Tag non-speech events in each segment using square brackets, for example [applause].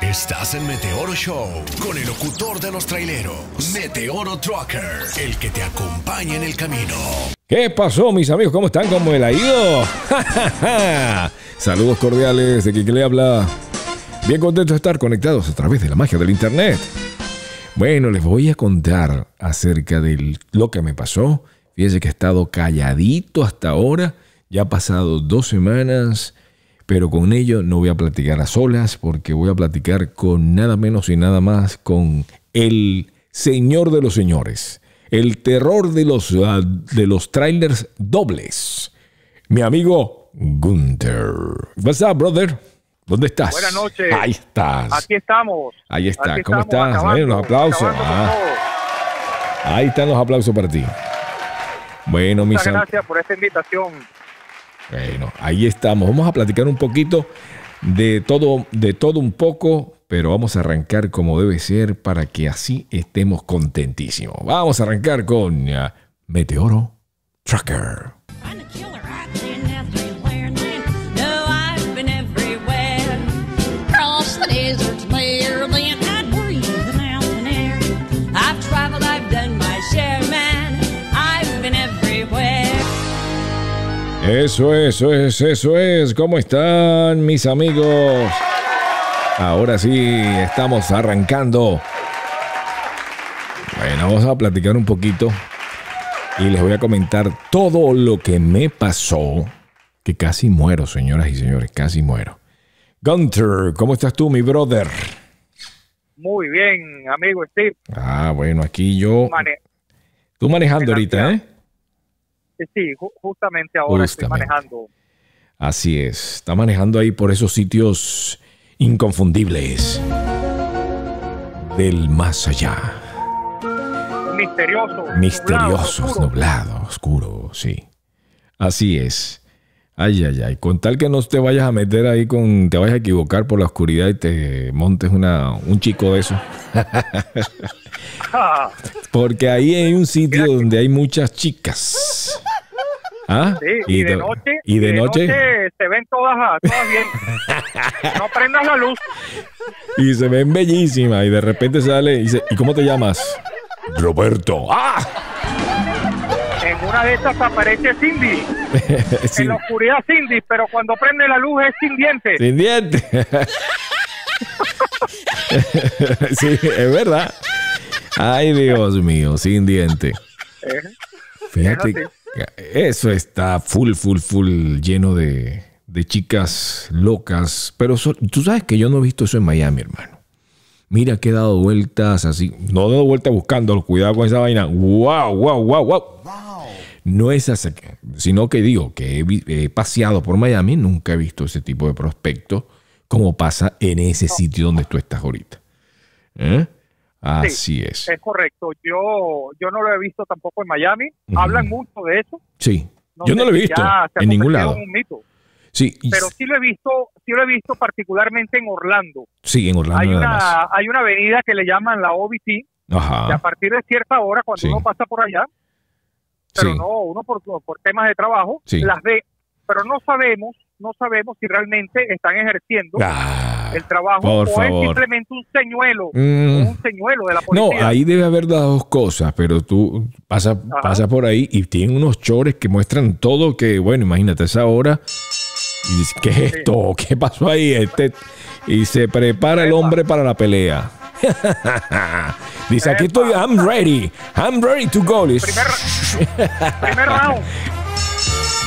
Estás en Meteoro Show con el locutor de los traileros, Meteoro Trucker, el que te acompaña en el camino. ¿Qué pasó, mis amigos? ¿Cómo están? ¿Cómo me la ha ido? [laughs] Saludos cordiales de que le habla. Bien contento de estar conectados a través de la magia del internet. Bueno, les voy a contar acerca de lo que me pasó. Fíjense que he estado calladito hasta ahora. Ya ha pasado dos semanas, pero con ello no voy a platicar a solas porque voy a platicar con nada menos y nada más con el señor de los señores, el terror de los, ah, de los trailers dobles, mi amigo Gunther. What's up, brother? ¿Dónde estás? Buenas noches. Ahí estás. Aquí estamos. Ahí está. Aquí ¿Cómo estamos, estás? acabando, los aplausos. Ah, ahí están los aplausos para ti. Bueno, Muchas gracias por esta invitación. Bueno, ahí estamos. Vamos a platicar un poquito de todo, de todo un poco, pero vamos a arrancar como debe ser para que así estemos contentísimos. Vamos a arrancar con ah, Meteoro Tracker. Eso es, eso es, eso es. ¿Cómo están mis amigos? Ahora sí, estamos arrancando. Bueno, vamos a platicar un poquito y les voy a comentar todo lo que me pasó. Que casi muero, señoras y señores, casi muero. Gunter, ¿cómo estás tú, mi brother? Muy bien, amigo Steve. Ah, bueno, aquí yo... Mane- Tú manejando ahorita, ¿eh? Sí, ju- justamente ahora estoy manejando. Así es, está manejando ahí por esos sitios inconfundibles del más allá. Misterioso. Misteriosos, nublado, oscuro. nublado, oscuro, sí. Así es. Ay, ay, ay. Con tal que no te vayas a meter ahí con. te vayas a equivocar por la oscuridad y te montes una, un chico de eso. [laughs] Porque ahí hay un sitio donde hay muchas chicas. ¿Ah? sí, y, de, noche. Y de noche. se ven todas, ah, todas bien. [laughs] no prendas la luz. Y se ven bellísimas. Y de repente sale y dice: ¿Y cómo te llamas? Roberto. ¡Ah! En una de estas aparece Cindy. Sin, [laughs] En la oscuridad Cindy, pero cuando prende la luz es sin dientes. sin dientes. [laughs] sí, es verdad. Ay, Dios mío, sin diente. Fíjate, eso está full, full, full lleno de, de chicas locas. Pero so- tú sabes que yo no he visto eso en Miami, hermano. Mira que he dado vueltas así. No he dado vueltas buscando, cuidado con esa vaina. ¡Wow, wow, wow, wow! No es así, sino que digo que he, paseado por Miami, nunca he visto ese tipo de prospecto como pasa en ese sitio donde tú estás ahorita. ¿Eh? Así es. Es correcto. Yo yo no lo he visto tampoco en Miami. Hablan mucho de eso. Sí. Yo no lo he visto en ningún lado. en un mito. Sí, Pero sí lo he visto, sí lo he visto particularmente en Orlando. sí, en Orlando Hay nada más. una hay una avenida que le llaman la OBT que a Ajá. partir de cierta hora cuando Sí. uno pasa por allá, pero Sí. no uno por, por temas de trabajo Sí. las ve, pero no sabemos no sabemos si realmente están ejerciendo Ah, el trabajo o es simplemente un señuelo, Mm. un señuelo de la No, policía. ahí debe haber las dos cosas, pero tú pasas pasa por ahí y tienen unos chores que muestran todo que, bueno, imagínate esa hora y dices, ¿qué es esto? [laughs] ¿Qué pasó ahí? Este, y se prepara el hombre para la pelea. [laughs] Dice, aquí estoy, I'm ready, I'm ready to go. Primer, primer round.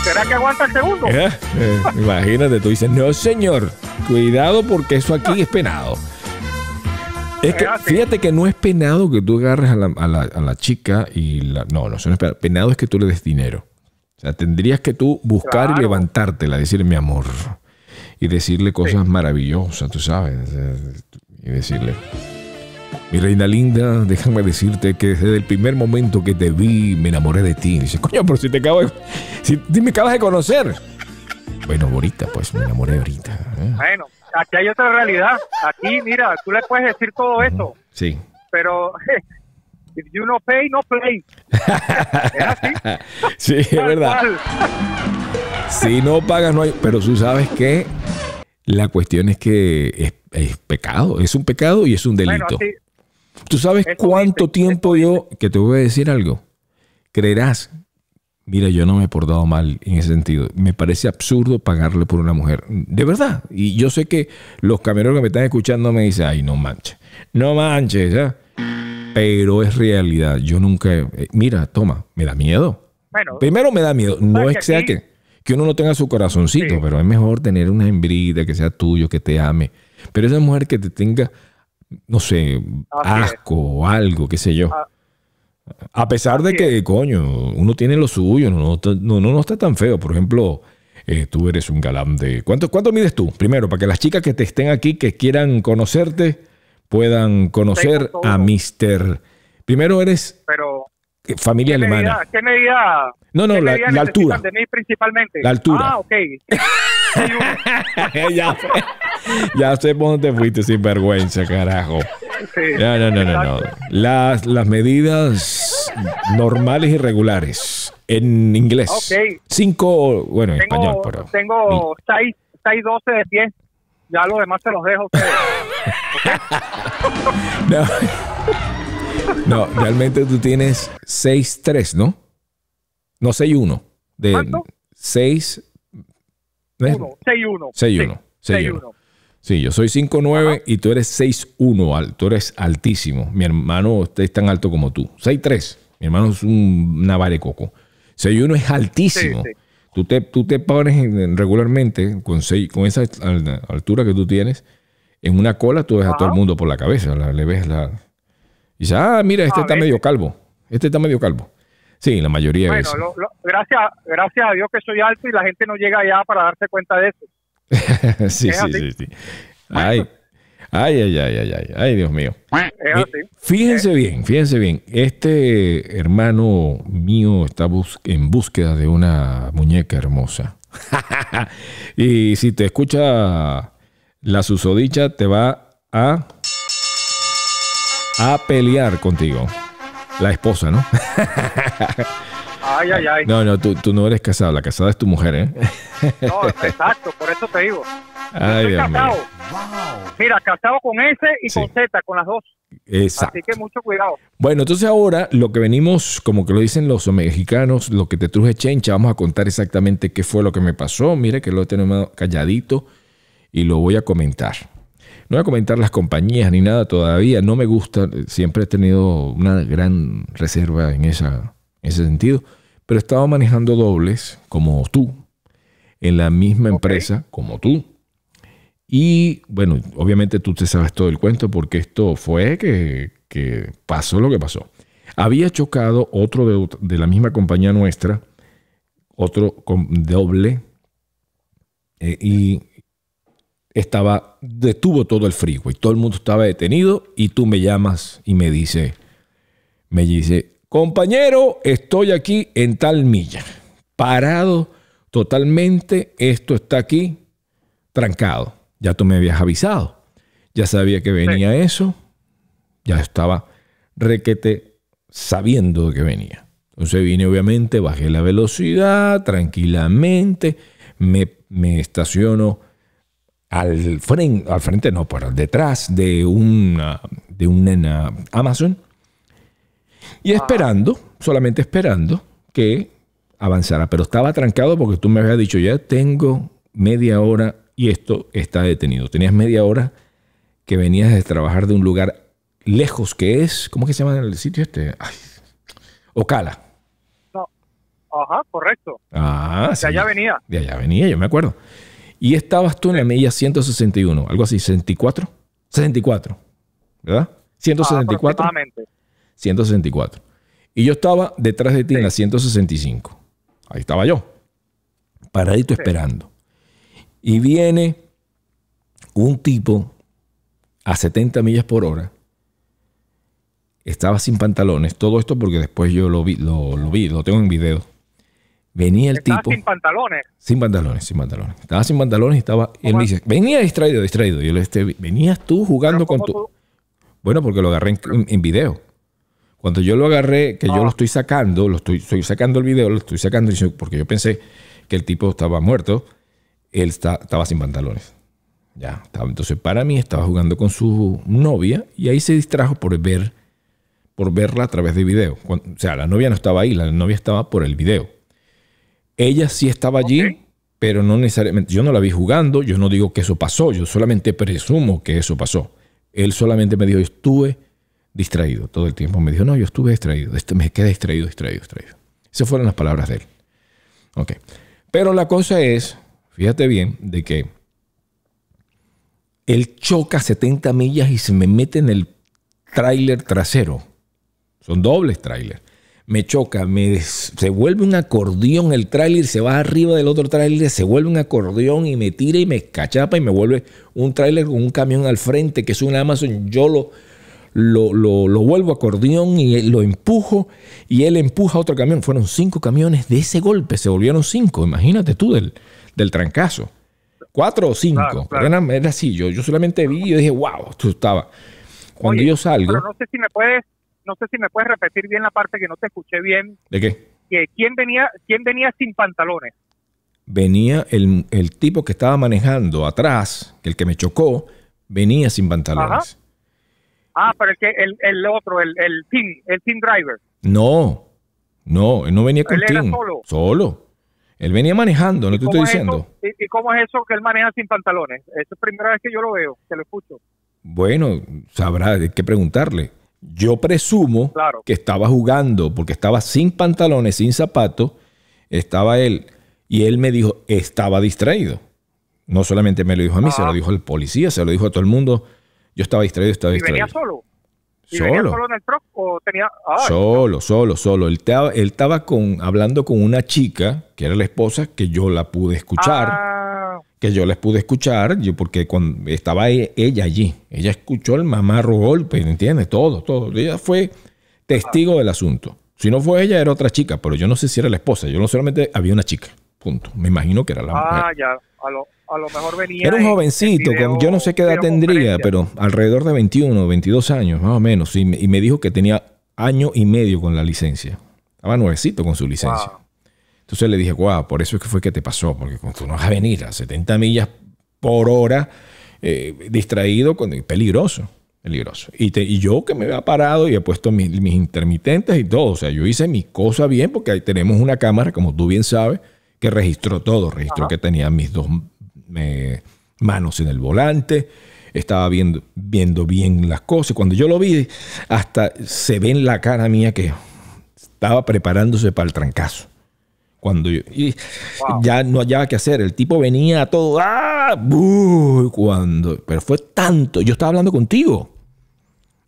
¿Será que aguanta el segundo? [laughs] ¿Eh? Eh, imagínate, tú dices, no señor, cuidado porque eso aquí es penado. Es que fíjate que no es penado que tú agarres a la, a la- a la chica y la... No, no, eso no es penado. Penado es que tú le des dinero. O sea, tendrías que tú buscar y levantártela, decirle mi amor. Y decirle cosas maravillosas, tú sabes. eh, Y decirle, mi reina linda, déjame decirte que desde el primer momento que te vi me enamoré de ti. Dice, coño, pero si te acabo de, si, si me acabas de conocer. Bueno, ahorita, pues me enamoré ahorita. ¿eh? Bueno, aquí hay otra realidad. Aquí, mira, tú le puedes decir todo eso, Sí. pero [laughs] if you no pay, no play. [laughs] Es así. Sí, es verdad. cual. Si no pagas, no hay. Pero tú sabes que La cuestión es que es, es pecado, es un pecado y es un delito. Bueno, sí, ¿Tú sabes Eso cuánto dice, tiempo yo, que te voy a decir algo? Creerás, mira, yo no me he portado mal en ese sentido. Me parece absurdo pagarle por una mujer. De verdad. Y yo sé que los camioneros que me están escuchando me dicen, ay, no manches. No manches, ¿ya? Pero es realidad. Yo nunca... eh, mira, toma, me da miedo. bueno, Primero me da miedo. No ¿Sabes es que sea que, que uno no tenga su corazoncito, Sí. pero es mejor tener una hembrita que sea tuyo, que te ame. Pero esa mujer que te tenga, no sé, Así es. asco o algo, qué sé yo. Ah. A pesar de que, coño, uno tiene lo suyo, no, no, está- no, no, está tan feo. Por ejemplo, eh, tú eres un galán de... ¿Cuánto, ¿Cuánto mides tú? Primero, para que las chicas que te estén aquí, que quieran conocerte, puedan conocer a. Mr. Primero eres pero familia ¿qué alemana. medida, ¿qué medida, No, no, qué la- medida la altura. de mí principalmente? La altura. Ah, ok. [laughs] Ya, sé, ya sé por dónde te fuiste sin vergüenza, carajo. Sí. No, no, no, no, no. Las, las medidas normales y regulares en inglés. Ok. Cinco, bueno, en español, Tengo, pero. tengo 6, 6, 12 de pie. Ya lo demás se los dejo. [laughs] No. [laughs] No, realmente tú tienes 6'3, ¿no? No, 6'1. De ¿Cuánto? 6. ¿no es? 1, 6, 1. 6 1. 6 1. Sí, yo soy 5'9 y tú eres 6'1. al- Tú eres altísimo. Mi hermano es tan alto como tú. 6'3. Mi hermano es un navarecoco. 6'1 es altísimo. Sí, sí. Tú, te, tú te pones en- regularmente con, seis- con esa al- altura que tú tienes. En una cola tú ves a todo el Ajá. mundo por la cabeza. le ves la. Y dices, ah, mira, este A está medio calvo. Este está medio calvo. Sí, la mayoría de veces. lo- lo- gracias, gracias a Dios que soy alto y la gente no llega allá para darse cuenta de eso. [laughs] sí, sí, sí, sí. Ay, ay, ay, ay, ay, ay, ay, Dios mío. Fíjense bien, fíjense bien. Este hermano mío está bus- en búsqueda de una muñeca hermosa. [laughs] y si te escucha la susodicha, te va a a pelear contigo. La esposa, ¿no? Ay, ay, ay. No, no, tú, tú no eres casado. La casada es tu mujer, ¿eh? No, exacto, por eso te digo. Ay, Estoy casado. Mira, casado con S y Sí. con Z, con las dos. Exacto. Así que mucho cuidado. Bueno, entonces ahora lo que venimos, como que lo dicen los mexicanos, lo que te truje chencha, vamos a contar exactamente qué fue lo que me pasó. Mire que lo he tenido calladito y lo voy a comentar. No voy a comentar las compañías ni nada todavía, no me gusta, siempre he tenido una gran reserva en, esa, en ese sentido, pero he estado manejando dobles como tú, en la misma empresa como tú. Y bueno, obviamente tú te sabes todo el cuento porque esto fue que, que pasó lo que pasó. Había chocado otro de, de la misma compañía nuestra, otro con doble, eh, y estaba, detuvo todo el freeway. Todo el mundo estaba detenido y tú me llamas y me dice, me dice, compañero, estoy aquí en tal milla, parado totalmente, esto está aquí trancado. Ya tú me habías avisado. Ya sabía que venía eso. Ya estaba requete sabiendo que venía. Entonces vine obviamente, bajé la velocidad tranquilamente, me, me estaciono al frente, al frente no, pero detrás de una, de una Amazon y esperando, solamente esperando que avanzara. Pero estaba trancado porque tú me habías dicho, ya tengo media hora y esto está detenido. Tenías media hora que venías de trabajar de un lugar lejos que es, ¿cómo que se llama el sitio este? Ay, Ocala. Ajá, correcto. Ah, De sí. allá venía. De allá venía, yo me acuerdo. Y estabas tú en la milla 161, algo así, 64. 64, ¿verdad? 164. Aproximadamente. 164. Y yo estaba detrás de ti en la 165. Ahí estaba yo, paradito esperando. Y viene un tipo a 70 millas por hora. Estaba sin pantalones. Todo esto porque después yo lo vi, lo, lo vi, lo tengo en video. Venía el Estaba tipo sin pantalones. sin pantalones, sin pantalones. Estaba sin pantalones y estaba. y él me dice, venía distraído, distraído. Y yo le este, venías tú jugando con tu. ¿cómo tú- Bueno, porque lo agarré en, video. Cuando yo lo agarré, que yo Ah. lo estoy sacando, lo estoy, estoy sacando el video, lo estoy sacando porque yo pensé que el tipo estaba muerto, él está- estaba sin pantalones. Ya, estaba- entonces para mí estaba jugando con su novia y ahí se distrajo por ver, por verla a través de video. O sea, la novia no estaba ahí, la novia estaba por el video. Ella sí estaba allí, pero no necesariamente. Yo no la vi jugando, yo no digo que eso pasó, yo solamente presumo que eso pasó. Él solamente me dijo, estuve distraído todo el tiempo. Me dijo, no, yo estuve distraído, me quedé distraído, distraído, distraído. Esas fueron las palabras de él. Ok. Pero la cosa es, fíjate bien, de que él choca 70 millas y se me mete en el tráiler trasero. Son dobles tráiler. Me choca, me se vuelve un acordeón el tráiler, se va arriba del otro tráiler, se vuelve un acordeón y me tira y me cachapa y me vuelve un tráiler con un camión al frente que es un Amazon. Yo lo, lo, lo- lo vuelvo acordeón y lo empujo y él empuja otro camión. Fueron cinco camiones de ese golpe, se volvieron cinco. Imagínate tú del, del trancazo. Cuatro o cinco. Claro, claro. Pero era, era así. Yo, yo solamente vi y yo dije, wow, esto estaba. Cuando Oye, yo salgo, Pero no sé si me puedes, no sé si me puedes repetir bien la parte que no te escuché bien. ¿de qué? Que quién venía, quién venía sin pantalones. venía el, el tipo que estaba manejando atrás, el que me chocó, venía sin pantalones. Ah, pero el que el, el otro, el, el team, el team driver. No, no, él no venía con Él era team. solo. Solo. Él venía manejando, no te estoy ¿Cómo es diciendo. y cómo es eso que él maneja sin pantalones? Esa es la primera vez que yo lo veo, que lo escucho. Bueno, sabrá, hay que preguntarle. Yo presumo Claro. que estaba jugando porque estaba sin pantalones, sin zapatos, estaba él. Y él me dijo, estaba distraído. No solamente me lo dijo a mí, se lo dijo al policía, se lo dijo a todo el mundo. Yo estaba distraído, estaba ¿Y distraído. venía solo? ¿Y venía Solo. solo en el truck o tenía...? Ah, Solo, solo, solo. Él estaba, él estaba con, hablando con una chica, que era la esposa, que yo la pude escuchar. ah, Que yo la pude escuchar, yo porque cuando estaba e- ella allí. Ella escuchó el mamarro golpe, ¿entiendes? Todo, todo. Ella fue testigo del asunto. Si no fue ella, era otra chica, pero yo no sé si era la esposa. Yo no solamente había una chica. Punto. Me imagino que era la mujer. ah, ya. A lo, a lo mejor venía... Era un en- jovencito, yo no sé qué edad tendría, pero alrededor de 21, 22 años, más o menos. Y me, y me dijo que tenía año y medio con la licencia. Estaba nuevecito con su licencia. Wow. Entonces le dije, guau, por eso es que fue que te pasó, porque tú no vas a venir a 70 millas por hora, eh, distraído, con, peligroso, peligroso. Y, te- y yo que me había parado y he puesto mis, mis intermitentes y todo, o sea, yo hice mi cosa bien, porque ahí tenemos una cámara, como tú bien sabes, que registró todo, registró que tenía mis dos eh, manos en el volante, estaba viendo, viendo bien las cosas. Cuando yo lo vi, hasta se ve en la cara mía que estaba preparándose para el trancazo. Cuando yo, y Wow. ya no hallaba qué hacer, el tipo venía todo, ¡ah! ¡Bu! Cuando, pero fue tanto, yo estaba hablando contigo.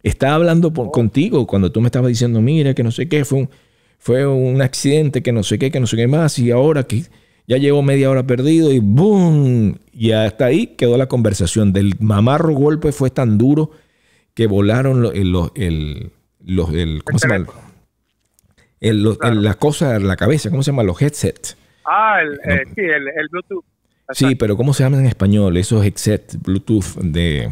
Estaba hablando por- contigo cuando tú me estabas diciendo, mira, que no sé qué, fue un, fue un accidente, que no sé qué, que no sé qué más, y ahora que ya llevo media hora perdido y ¡boom! Y hasta ahí quedó la conversación. Del mamarro golpe fue tan duro que volaron lo- el, los- el, los- el- ¿cómo se llama? El- los- el- la cosa la cabeza, ¿cómo se llama? Los headsets. Ah, el, eh, sí, el, el Bluetooth. Sí, pero ¿cómo se llaman en español? Esos headsets Bluetooth de...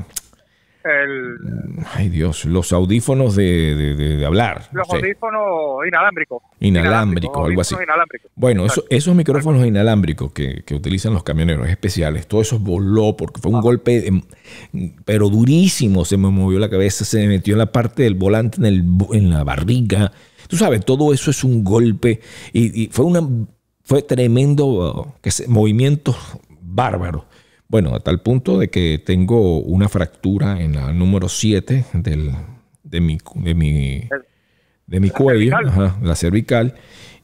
El, Ay Dios, los audífonos de, de- hablar. no los sé. audífonos inalámbricos. Inalámbrico, algo así. inalámbricos. Bueno, eso- esos micrófonos inalámbricos que, que utilizan los camioneros especiales, todo eso voló porque fue un golpe, em, pero durísimo. Se me movió la cabeza, se me metió en la parte del volante, en, el, en la barriga. Tú sabes, todo eso es un golpe y, y fue, una, fue tremendo uh, que se- movimientos bárbaros. Bueno, a tal punto de que tengo una fractura en la número 7 del, de mi, de mi, de mi cuello, cervical. ajá, la cervical,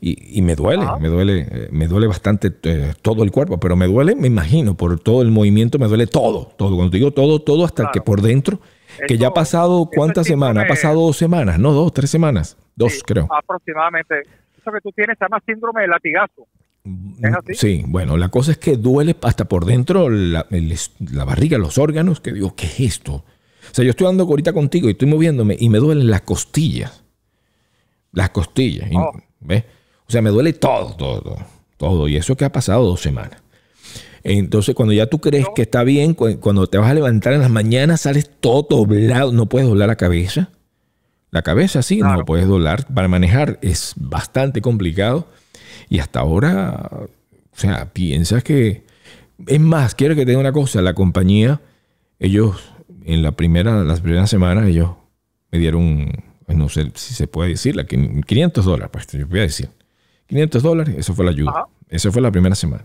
y, y me duele, Ajá. me duele, eh, me duele bastante eh, todo el cuerpo, pero me duele, me imagino, por todo el movimiento, me duele todo, todo. Cuando digo todo, todo, hasta Claro. que por dentro, que ya ha pasado cuántas semanas, ha pasado dos semanas, no dos, tres semanas, dos Sí, creo. Aproximadamente. Eso que tú tienes se llama síndrome de latigazo. ¿Es así? Sí, bueno, la cosa es que duele hasta por dentro la, el la barriga, los órganos, que digo, ¿qué es esto? O sea, yo estoy andando ahorita contigo y estoy moviéndome y me duelen las costillas. Las costillas. y- Oh. ¿ves? O sea, me duele todo, todo, todo. Y eso que ha pasado dos semanas. Entonces, cuando ya tú crees que está bien, cu- cuando te vas a levantar en las mañanas, sales todo doblado, no puedes doblar la cabeza. La cabeza sí, no Claro. puedes doblar. Para manejar es bastante complicado. Y hasta ahora, o sea, piensas que Es más, quiero que te diga una cosa. La compañía, ellos, en la primera, las primeras semanas, ellos me dieron, no sé si se puede decir, la quin- 500 dólares, pues yo voy a decir. 500 dólares, eso fue la ayuda. Ajá. Eso fue la primera semana.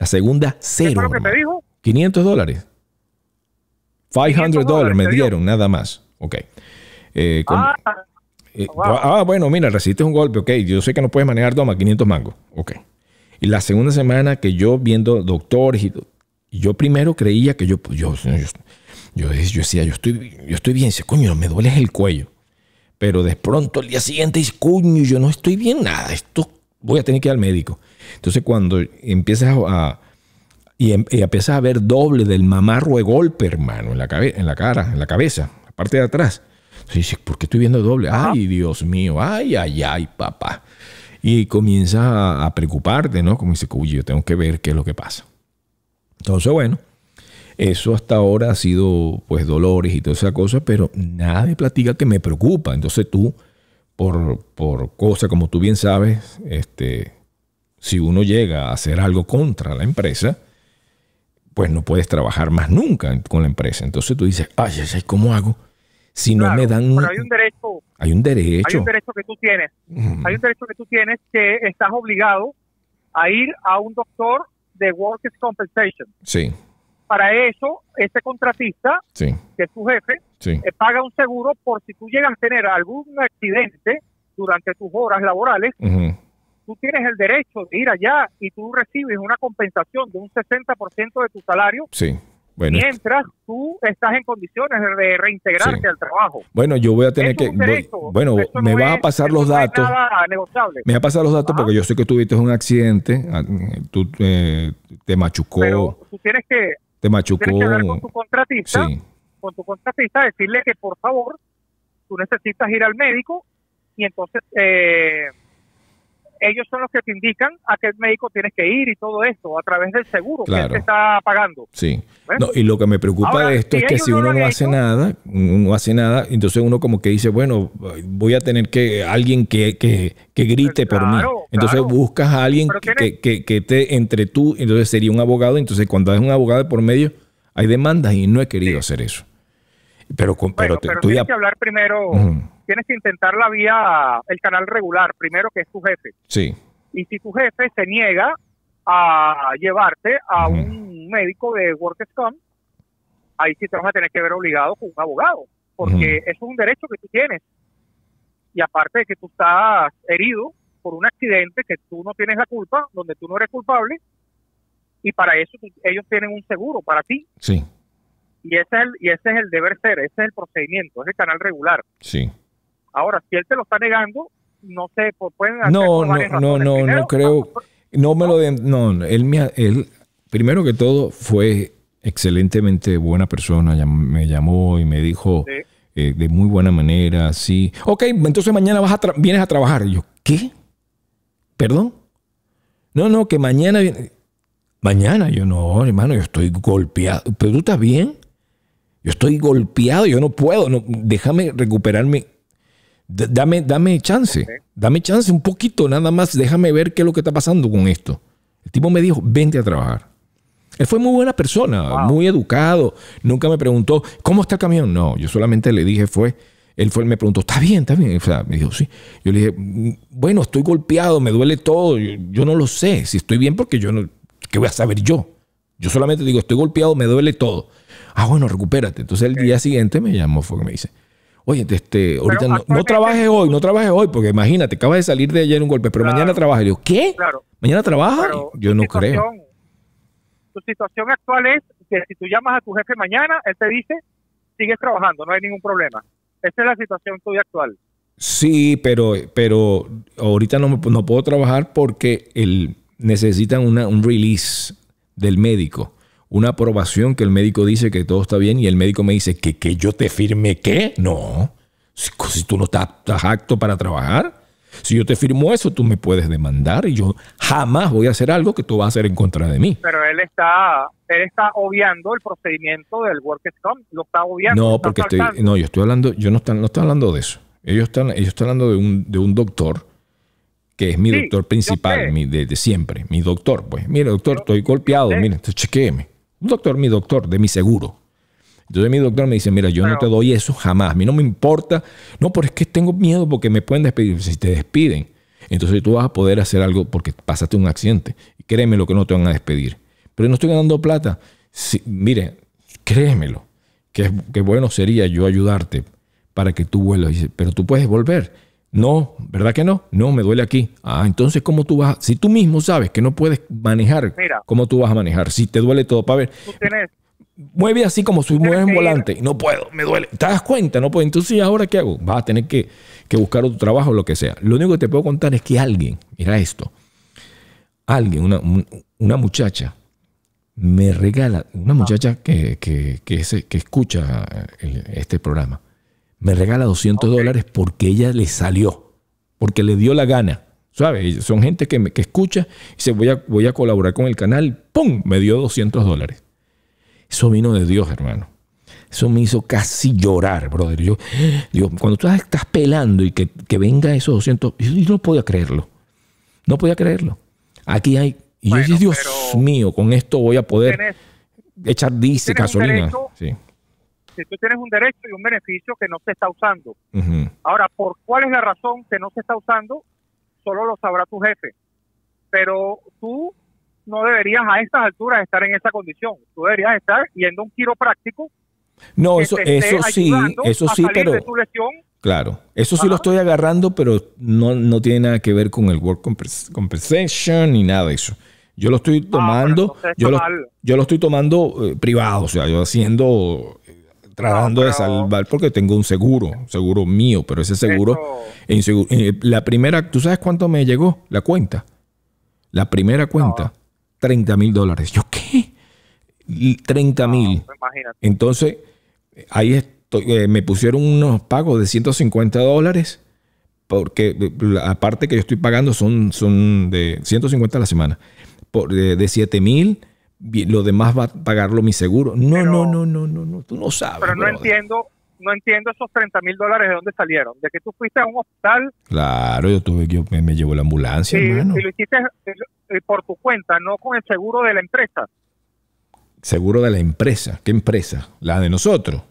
La segunda, ¿Qué cero. fue lo que te dijo? 500 dólares. 500 dólares me dieron, nada más. Ok. Eh, con- Ah, eh, wow. Ah, bueno, mira, recibiste un golpe, ok. Yo sé que no puedes manejar, toma 500 mangos. Ok. Y la segunda semana que yo viendo doctores y, yo primero creía que yo, pues, yo, yo, yo, yo decía, yo estoy, yo estoy bien, dice, coño, me duele el cuello. Pero de pronto el día siguiente dice, coño, yo no estoy bien nada, esto voy a tener que ir al médico. Entonces cuando empiezas a, y, em- y empiezas a ver doble del mamarro de golpe, hermano, en la, cabe- en la cara, en la cabeza, la parte de atrás. Entonces dices, ¿por qué estoy viendo doble? Ay, Dios mío, ay, ay, ay, papá. Y comienzas a, a preocuparte, ¿no? Como dice, uy, yo tengo que ver qué es lo que pasa. Entonces, bueno, eso hasta ahora ha sido, pues, dolores y toda esa cosa, pero nada me platica que me preocupa. Entonces tú, por, por cosa, como tú bien sabes, este, si uno llega a hacer algo contra la empresa, pues no puedes trabajar más nunca con la empresa. Entonces tú dices, ay, ay, ay, ¿cómo hago? Si no claro, me dan... Pero hay un derecho, hay un hay derecho. un derecho que tú tienes. Ujú. Hay un derecho que tú tienes que estás obligado a ir a un doctor de Workers' Compensation. Sí, Para eso, ese contratista, sí, que es tu jefe, sí. eh, paga un seguro por si tú llegas a tener algún accidente durante tus horas laborales, Ujú. tú tienes el derecho de ir allá y tú recibes una compensación de un 60% de tu salario Sí. Bueno, mientras tú estás en condiciones de reintegrarte Sí. al trabajo. bueno, yo voy a tener que... es voy- bueno, me no vas a es- pasar los es datos. Me va a pasar los datos porque yo sé que tuviste un accidente, ah, tú eh, te machucó, Pero tú tienes que, te machucó. tienes que hablar con tu contratista, Sí, con tu contratista, decirle que por favor tú necesitas ir al médico y entonces eh, ellos son los que te indican a qué médico tienes que ir y todo esto a través del seguro que Claro. él te está pagando. sí. No, y lo que me preocupa Ahora, de esto si es que si no uno no hace hecho- nada, no hace nada, entonces uno como que dice, bueno, voy a tener que alguien que, que, que grite por mí. Entonces claro. buscas a alguien que, que, que te entre tú, entonces sería un abogado, entonces cuando hay un abogado por medio, hay demandas y no he querido hacer eso. Pero, con- Bueno, pero, te- pero tú tienes ya- que hablar primero. Tienes que intentar la vía, el canal regular, primero que es tu jefe. Sí, Y si tu jefe se niega a llevarte a un médico de Workers' Comp, ahí sí te vas a tener que ver obligado con un abogado, porque eso es un derecho que tú tienes. Y aparte de que tú estás herido por un accidente que tú no tienes la culpa, donde tú no eres culpable, y para eso ellos tienen un seguro para ti. sí, Y ese, es el, y ese es el deber ser, ese es el procedimiento, es el canal regular. sí. Ahora, si él te lo está negando, no sé, pues pueden hacer No, no, no, no, Primero, no creo. No me lo den. No, no, él, me, él, primero que todo, fue excelentemente buena persona. Me llamó y me dijo Sí. eh, de muy buena manera, sí. Ok, entonces mañana vas a tra- vienes a trabajar. Y yo, ¿qué? ¿Perdón? No, no, que mañana viene. Mañana, yo no, hermano, yo estoy golpeado. ¿Pero tú estás bien? Yo estoy golpeado, yo no puedo. No, déjame recuperarme. Dame, dame chance. Dame chance un poquito, nada más. Déjame ver qué es lo que está pasando con esto. El tipo me dijo, vente a trabajar. Él fue muy buena persona, Wow. muy educado. Nunca me preguntó, ¿cómo está el camión? No, yo solamente le dije, fue, él fue, me preguntó, ¿está bien? ¿Está bien? O sea, me dijo, sí. Yo le dije, "Mm, bueno, estoy golpeado, me duele todo. Yo, yo no lo sé si estoy bien porque yo no, ¿qué voy a saber yo? Yo solamente digo, estoy golpeado, me duele todo. Ah, bueno, recupérate. Entonces el día siguiente me llamó, fue que me dice, oye, este, ahorita no, trabajes hoy, no trabajes hoy, porque imagínate, acabas de salir de ayer un golpe, pero Claro. mañana trabajas. Y digo, ¿qué? Claro. ¿Mañana trabaja? Pero Yo no creo. Tu situación actual es que si tú llamas a tu jefe mañana, él te dice, sigues trabajando, no hay ningún problema. Esa es la situación tuya actual. Sí, pero, pero ahorita no, me- no puedo trabajar porque el, necesitan una, un release del médico. Una aprobación que el médico dice que todo está bien y el médico me dice que, que yo te firme qué. No. Si, si tú no estás, estás apto para trabajar, si yo te firmo eso, tú me puedes demandar y yo jamás voy a hacer algo que tú vas a hacer en contra de mí. Pero él está él está obviando el procedimiento del Workers' Comp, lo está obviando. No, porque estoy, no, yo estoy hablando, yo no están, no estoy hablando de eso. Ellos están, ellos están hablando de un, de un doctor que es mi Sí, doctor principal, mi, de, de siempre, mi doctor. Pues, mire, doctor, Yo- estoy golpeado, entonces chequéeme. Un doctor, mi doctor, de mi seguro. Entonces mi doctor me dice, mira, yo no te doy eso jamás. A mí no me importa. No, pero es que tengo miedo porque me pueden despedir. Si te despiden, entonces tú vas a poder hacer algo porque pasaste un accidente. Y créeme lo que no te van a despedir. Pero no estoy ganando plata. Sí, mire, créemelo. Que, que bueno sería yo ayudarte para que tú vuelvas. Pero tú puedes volver. No, ¿verdad que no? No, me duele aquí. Ah, entonces, ¿cómo tú vas? Si tú mismo sabes que no puedes manejar, Mira. ¿cómo tú vas a manejar? Si te duele todo, para ver, Tú tienes, mueve así como si mueves un ir. volante. No puedo, me duele. ¿Te das cuenta? No puedo. Entonces, ¿y ahora qué hago? Vas a tener que, que buscar otro trabajo o lo que sea. Lo único que te puedo contar es que alguien, mira esto, alguien, una, un- una muchacha, me regala, una muchacha que, que, que, se- que escucha el- este programa, me regala 200 dólares porque ella le salió, porque le dio la gana. ¿Sabes? Son gente que, me- que escucha y dice, voy a, voy a colaborar con el canal, ¡pum! Me dio 200 dólares. Eso vino de Dios, hermano. Eso me hizo casi llorar, brother. Yo, digo, cuando tú estás pelando y que, que venga esos 200, yo no podía creerlo. No podía creerlo. Aquí hay... Y yo dije, Dios mío, con esto voy a poder echar un gasolina. derecho. Sí. Si tú tienes un derecho y un beneficio que no se está usando. Ahora, ¿por cuál es la razón que no se está usando? Solo lo sabrá tu jefe. Pero tú no deberías a estas alturas estar en esa condición. Tú deberías estar yendo a un quiropráctico No, eso, eso sí, eso sí, pero de tu lesión. claro, eso sí lo estoy agarrando, pero no, no tiene nada que ver con el work compens- compensation ni nada de eso. Yo lo estoy tomando, Ah, entonces yo, lo, yo lo estoy tomando eh, privado, o sea, yo haciendo, tratando de salvar, porque tengo un seguro, seguro mío, pero ese seguro, Eso- en eh, la primera, ¿tú sabes cuánto me llegó la cuenta? La primera cuenta, 30 mil dólares. ¿Yo qué? Y 30 mil. No. Entonces, ahí estoy, eh, me pusieron unos pagos de 150 dólares, porque eh, la aparte que yo estoy pagando son, son de 150 a la semana, por, de, de 7 mil, lo demás va a pagarlo mi seguro. No, Pero- no, no, no, no, no, tú no sabes. Pero no brother. entiendo, no entiendo esos 30 mil dólares de dónde salieron. De que tú fuiste a un hospital Claro, yo tuve que me, me llevó la ambulancia, y, hermano. y lo hiciste eh, por tu cuenta, no con el seguro de la empresa. Seguro de la empresa. ¿Qué empresa? La de nosotros.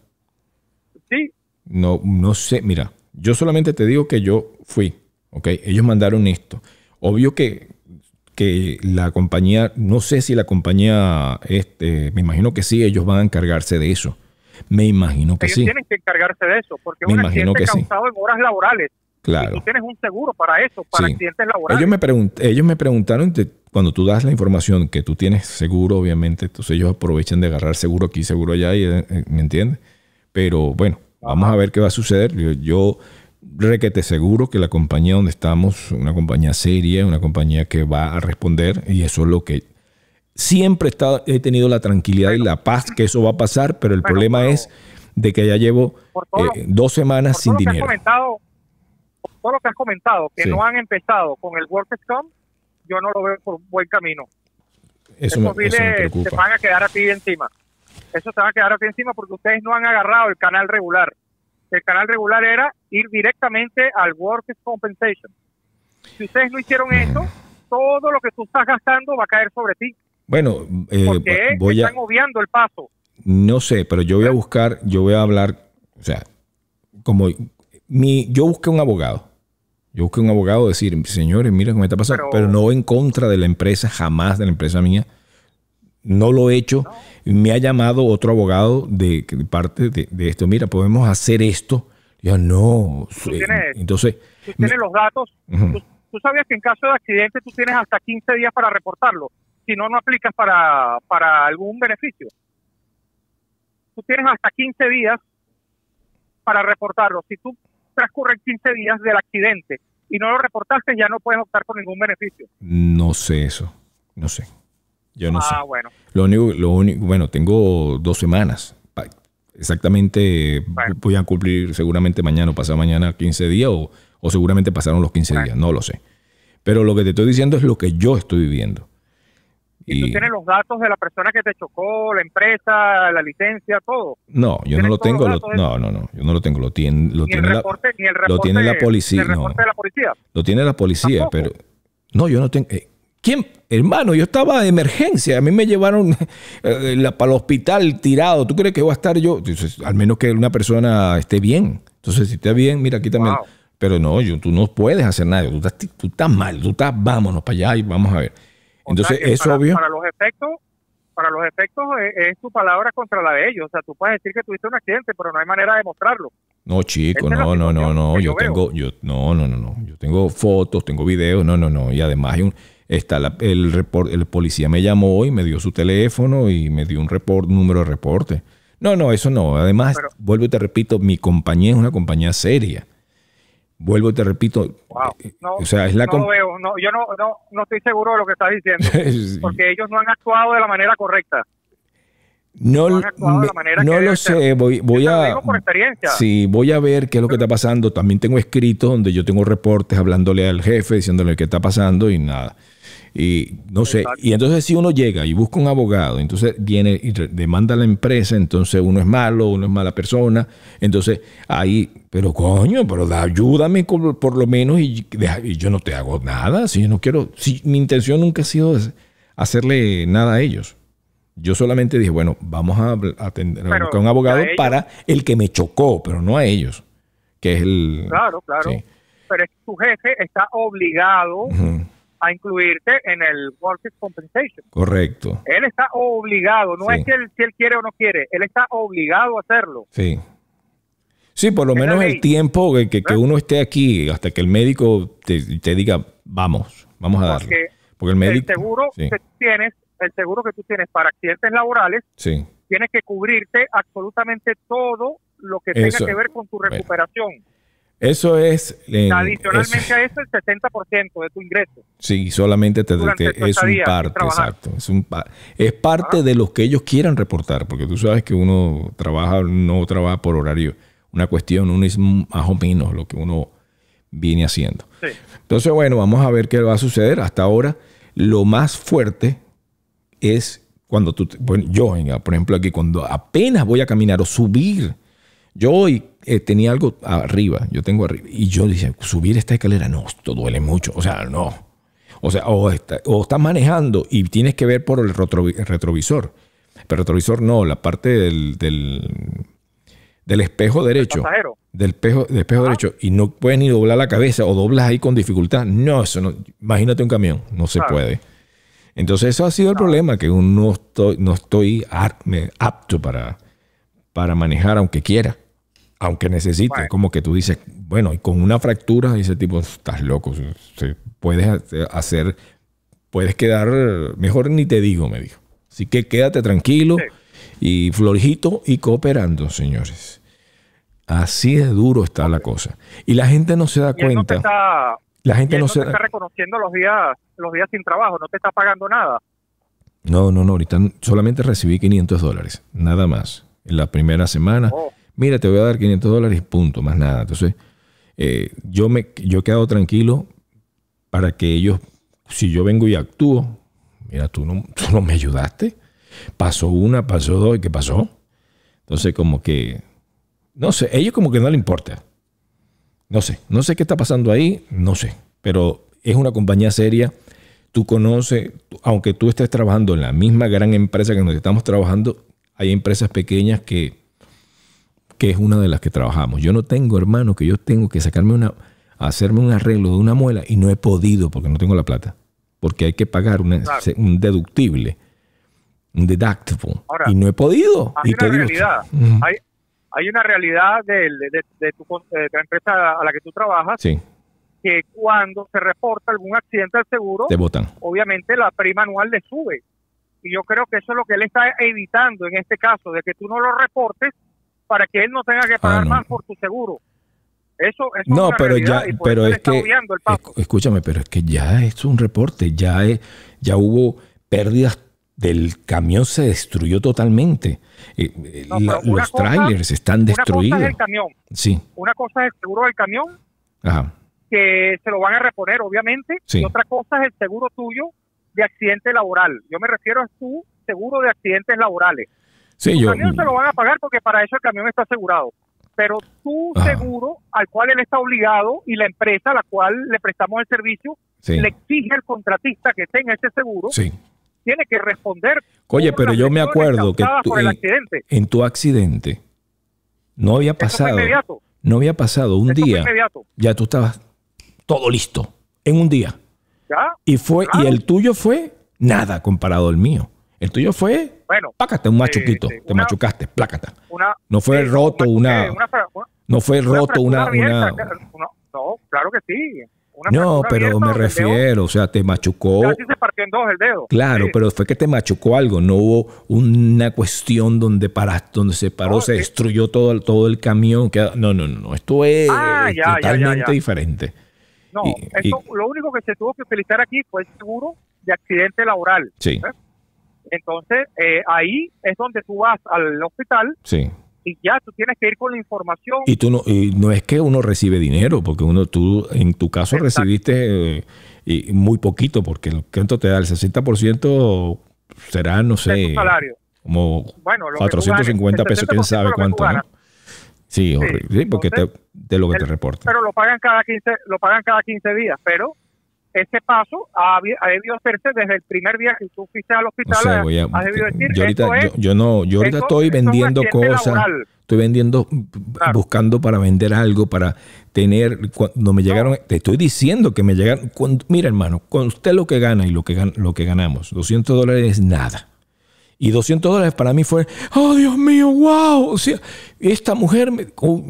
Sí, No, no sé, mira, yo solamente te digo que yo fui, ¿ok? Ellos mandaron esto. Obvio que, que la compañía, no sé si la compañía, este, me imagino que sí, ellos van a encargarse de eso. Me imagino que ellos sí, tienen que encargarse de eso, porque Me un imagino accidente que sí. causado en horas laborales. Y claro. tú tienes un seguro para eso, para Sí. accidentes laborales. Ellos me, pregunt- ellos me preguntaron, te- cuando tú das la información que tú tienes seguro, obviamente, entonces ellos aprovechan de agarrar seguro aquí, seguro allá, y, eh, eh, ¿me entiendes? Pero bueno, vamos a ver qué va a suceder. Yo, yo requete seguro que la compañía donde estamos, una compañía seria, una compañía que va a responder, y eso es lo que siempre he, estado- he tenido la tranquilidad y la paz que eso va a pasar, pero el Bueno, problema pero- es de que ya llevo todo eh, dos semanas sin dinero. por todo lo que has comentado, que Sí. no han empezado con el Workers Comp, yo no lo veo por buen camino. Eso me, Esos eso me biles te preocupa. van a quedar a ti encima. Eso te va a quedar a ti encima porque ustedes no han agarrado el canal regular. El canal regular era ir directamente al Workers Compensation. Si ustedes no hicieron eso, todo lo que tú estás gastando va a caer sobre ti. Bueno, eh, Porque voy a, están obviando el paso. No sé, pero yo voy a buscar, yo voy a hablar, o sea, como mi, yo busqué un abogado. Yo busqué un abogado decir, señores, mira cómo me está pasando, pero, Pero- no en contra de la empresa, jamás de la empresa mía. No lo he hecho. Me ha llamado otro abogado de, de parte de, de esto. Mira, podemos hacer esto. Yo no. Tú eh, tienes- Entonces, Tú tienes los datos. Tú, tú sabías que en caso de accidente tú tienes hasta 15 días para reportarlo. Si no, no aplicas para, para algún beneficio. Tú tienes hasta 15 días para reportarlo. Si tú transcurren 15 días del accidente y no lo reportaste, ya no puedes optar por ningún beneficio. no sé eso. No sé. Yo no sé. ah, bueno. Lo único, lo único, bueno, tengo dos semanas. Exactamente, Bueno. voy a cumplir seguramente mañana o pasado mañana 15 días o, o seguramente pasaron los 15 Bueno. días, no lo sé. Pero lo que te estoy diciendo es lo que yo estoy viviendo. Y, tú Y- tienes los datos de la persona que te chocó, la empresa, la licencia, todo. No, yo no ¿Tienes lo tengo. lo- no, no, no. Yo no lo tengo. Lo tiene, lo Ni el tiene la, reporte, ni el reporte, lo tiene la policía. No, reporte de la policía. lo tiene la policía, Tampoco. pero. No, yo no tengo. eh, ¿Quién? Hermano, yo estaba de emergencia. A mí me llevaron [laughs] eh, la- para el hospital tirado. ¿Tú crees que voy a estar yo? Entonces, al menos que una persona esté bien. Entonces, si está bien, mira, el- Wow. Pero no, yo, tú no puedes hacer nada. Tú estás, tú estás mal. Tú estás, vámonos para allá y vamos a ver. O Entonces, sea que es para, obvio. Para los efectos, para los efectos eh, es tu palabra contra la de ellos. O sea, tú puedes decir que tuviste un accidente, pero no hay manera de demostrarlo. No, chico, es no, no, no, no. Yo tengo, yo, no, no, no, no. Yo tengo fotos, tengo videos, no, no, no. Y además hay un, está la- el report, el policía me llamó y me dio su teléfono y me dio un report, número de reporte. No, no, eso no. Además, Pero- vuelvo y te repito, mi compañía es una compañía seria. Vuelvo y te repito, Wow. eh, No, o sea, es la no veo. No, yo no, no, no estoy seguro de lo que estás diciendo. [laughs] Porque ellos no han actuado de la manera correcta. No, me- lo sé, voy, voy Yo a... por. Sí, voy a ver qué es lo que está pasando. También tengo escritos donde yo tengo reportes hablándole al jefe, diciéndole qué está pasando y nada. Y no sé, Exacto. y entonces si uno llega y busca un abogado, entonces viene y demanda a la empresa, entonces uno es malo, uno es mala persona, entonces ahí, pero coño, pero da- ayúdame por lo menos y, yo no te hago nada, si yo no quiero, si mi intención nunca ha sido hacerle nada a ellos. Yo solamente dije, bueno, vamos a, atender a buscar un abogado para el que me chocó, pero no a ellos, que es el... Claro, claro. Sí. Pero es que tu jefe está obligado a incluirte en el Workers' Compensation. Correcto, Él está obligado, no Sí. es que él, si él quiere o no quiere, él está obligado a hacerlo. sí. Sí, por lo Es menos el tiempo que, que- que ¿Eh? uno esté aquí hasta que el médico te, te diga, vamos, vamos a darle. Porque Porque el médico... el seguro sí, que tienes, el seguro que tú tienes para accidentes laborales, sí. tiene que cubrirte absolutamente todo lo que tenga Eso. que ver con tu Bueno. Eso es... en- Adicionalmente eso- a eso, el 60% de tu ingreso. Sí, solamente te, te- es un parte, exacto. Es, un es parte Ah. de lo que ellos quieran reportar, porque tú sabes que uno trabaja, no trabaja por horario. Una cuestión, uno es más o menos lo que uno viene haciendo. Sí. Entonces, bueno, vamos a ver qué va a suceder. Hasta ahora, lo más fuerte es cuando tú, bueno, yo, por ejemplo, aquí, cuando apenas voy a caminar o subir, yo hoy eh, tenía algo arriba, yo tengo arriba, y yo dije, subir esta escalera, no, esto duele mucho, o sea, no. O sea, o, está- o estás manejando y tienes que ver por el, retrovi- el retrovisor. Pero retrovisor no, la parte del, del, del espejo derecho. pasajero. Del espejo, del espejo derecho. Y no puedes ni doblar la cabeza o doblas ahí con dificultad. No, eso no. Imagínate un camión, no se Claro. puede. Entonces, eso ha sido el problema, que uno no estoy, no estoy apto para, para manejar, aunque quiera, aunque necesite. Bueno. Como que tú dices, bueno, y con una fractura, dice tipo, estás loco, puedes hacer, puedes quedar, mejor ni te digo, me dijo. Así que quédate tranquilo y florijito y cooperando, señores. Así de duro está la cosa. Y la gente no se da él no cuenta. está, La gente no no se te da está reconociendo los días, los días sin trabajo, no te está pagando nada. No, no, no, ahorita solamente recibí 500 dólares, nada más. En la primera semana, Oh. Mira, te voy a dar 500 dólares, punto, más nada. Entonces, eh, yo, me, yo he quedado tranquilo para que ellos, si yo vengo y actúo, mira, tú no, [laughs] tú no me ayudaste. Pasó una, pasó dos, ¿y qué pasó? Entonces, como que, no sé, ellos como que no le importa. No sé, no sé qué está pasando ahí, no sé, pero es una compañía seria. Tú conoces, aunque tú estés trabajando en la misma gran empresa que nos estamos trabajando, hay empresas pequeñas que, que es una de las que trabajamos. Yo no tengo, hermano, que yo tengo que sacarme una, hacerme un arreglo de una muela y no he podido porque no tengo la plata. Porque hay que pagar una- un deductible, un deductible. Ahora, y no he podido. Hay y una realidad, [laughs] hay, hay una realidad del- de, de tu, de la empresa a la que tú trabajas, Sí, que cuando se reporta algún accidente al seguro, te votan. obviamente la prima anual le sube. Y yo creo que eso es lo que él está evitando en este caso, de que tú no lo reportes para que él no tenga que pagar Ah, no. más por tu seguro. Eso, eso es No, una pero realidad ya, pero es que, escúchame, pero es que ya es un reporte, ya es, ya hubo pérdidas del camión se destruyó totalmente. Eh, eh, No, la- los cosa- trailers están Una cosa destruidos. es el camión, Sí, una cosa es el seguro del camión, ajá. que se lo van a reponer obviamente, Sí. y otra cosa es el seguro tuyo de accidente laboral. Yo me refiero a tu seguro de accidentes laborales. Sí, El yo. camión se lo van a pagar porque para eso el camión está asegurado. Pero tu seguro al cual él está obligado y la empresa a la cual le prestamos el servicio Sí, le exige al contratista que tenga ese seguro, sí. tiene que responder. Oye, pero yo me acuerdo que tú- en- tu accidente no había pasado. No había pasado un Eso día. Ya tú estabas todo listo. En un día. ¿Ya? Y fue, y el tuyo fue nada comparado al mío. El tuyo fue, Bueno, pácate un machuquito, sí, te una- machucaste, plácata. una... No fue roto una, no fue roto una, abierta, no, claro que sí. No, pero me refiero, o sea, te machucó, Casi se partió en dos el dedo. claro, Sí. pero fue que te machucó algo, no hubo una cuestión donde paraste, donde se paró, No, se sí. destruyó todo, el- todo el camión, que, no, no, no, no, esto es Ah, ya, ya, ya, totalmente ya. diferente. No, Y- esto, lo único que se tuvo que utilizar aquí fue el seguro de accidente laboral. Sí, ¿Eh? Entonces, eh, ahí es donde tú vas al hospital sí. y ya tú tienes que ir con la información. Y tú no, y no es que uno recibe dinero, porque uno, tú, en tu caso Exacto. recibiste eh, y muy poquito, porque el ¿cuánto te da? El 60% será, no sé, salario. como Bueno, lo que tú 450 ganes, pesos, quién 60% sabe cuánto. Sí. Sí, porque te, entonces, de lo que te reportan. Pero lo pagan cada 15, lo pagan cada 15 días, pero ese paso ha, debido hacerse desde el primer día que tú fuiste al hospital. sé, voy a- has debido decir, yo ahorita, es- yo, yo no, yo ahorita esto- estoy es vendiendo cosas, laboral. estoy vendiendo, Claro. buscando para vender algo, para tener, cuando me llegaron, te estoy diciendo que me llegaron, cuando- mira hermano, con usted lo que gana y lo que, lo que ganamos, 200 dólares es nada. Y 200 dólares para mí fue, oh Dios mío, wow, o sea, esta mujer, me, oh,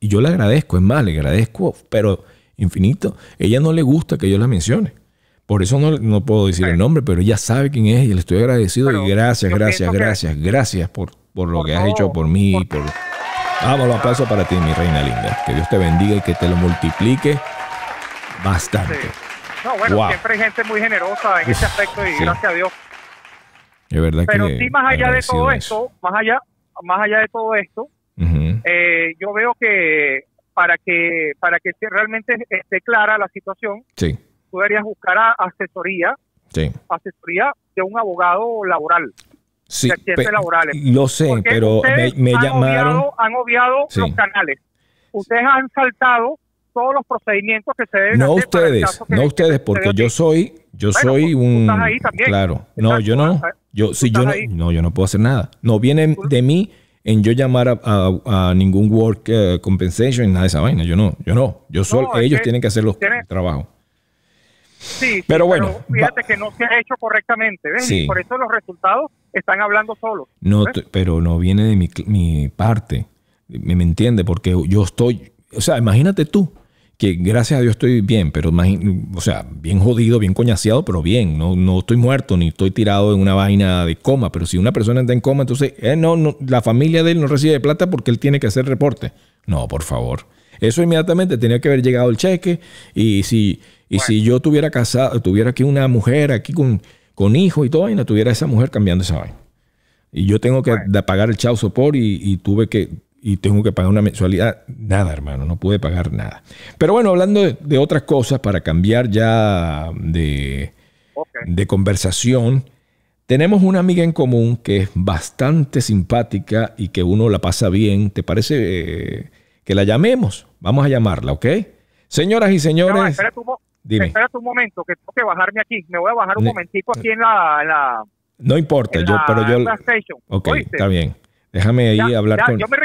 y yo le agradezco, es más, le agradezco, pero infinito, ella no le gusta que yo la mencione. Por eso no, no puedo decir el nombre, pero ella sabe quién es y le estoy agradecido Pero y gracias, gracias, que- gracias, gracias por, por lo Por que has hecho por mí por- por... Vamos, aplauso para ti, mi reina linda. Que Dios te bendiga y que te lo multiplique bastante. Sí. No, bueno, Wow. siempre hay gente muy generosa en ese aspecto y sí. gracias a Dios. Es verdad Pero que... sí, más allá de todo eso. esto, más allá, más allá de todo esto, eh, yo veo que para que para que realmente esté clara la situación, Sí, tú deberías buscar a- asesoría, sí. asesoría de un abogado laboral. Sí, de laborales. lo sé, Porque pero me, me han llamaron... Obviado, han obviado Sí. los canales. Ustedes han saltado todos los procedimientos que se deben No hacer ustedes, no que ustedes, porque yo soy, yo Bueno, soy pues, un, estás ahí también. claro, no, Exacto, yo no, yo si yo no, ahí. no, yo no puedo hacer nada, no viene de mí en yo llamar a, a- a ningún work eh, compensation nada de esa vaina, yo no, yo no, yo solo, ellos que tienen que hacer los tiene- trabajos. Sí, sí, Pero bueno, fíjate va- que no se ha hecho correctamente, ¿ves? Sí. Y por eso los resultados están hablando solos. No, pero no viene de mi, mi parte. ¿Me, me entiende? Porque yo estoy, o sea, imagínate tú que gracias a Dios estoy bien, pero imagi- o sea, bien jodido, bien coñaseado, pero bien. No, no estoy muerto ni estoy tirado en una vaina de coma. Pero si una persona está en coma, entonces eh, no, no, la familia de él no recibe plata porque él tiene que hacer reporte. No, por favor. Eso inmediatamente tenía que haber llegado el cheque y si, y si yo tuviera casado, tuviera aquí una mujer aquí con, con hijos y todo, vaina, tuviera esa mujer cambiando esa vaina. Y yo tengo que pagar el chau support y, y tuve que y tengo que pagar una mensualidad. Nada, hermano, no pude pagar nada. Pero bueno, hablando de, de otras cosas, para cambiar ya de, de conversación, tenemos una amiga en común que es bastante simpática y que uno la pasa bien. ¿Te parece eh, que la llamemos? Vamos a llamarla, ¿ok? Señoras y No, señores, espérate un momento, que tengo que bajarme aquí. Me voy a bajar un momentico aquí en la... En la, no importa, en yo, la pero yo... está bien. Déjame ahí Ya- hablar ya, con... Yo me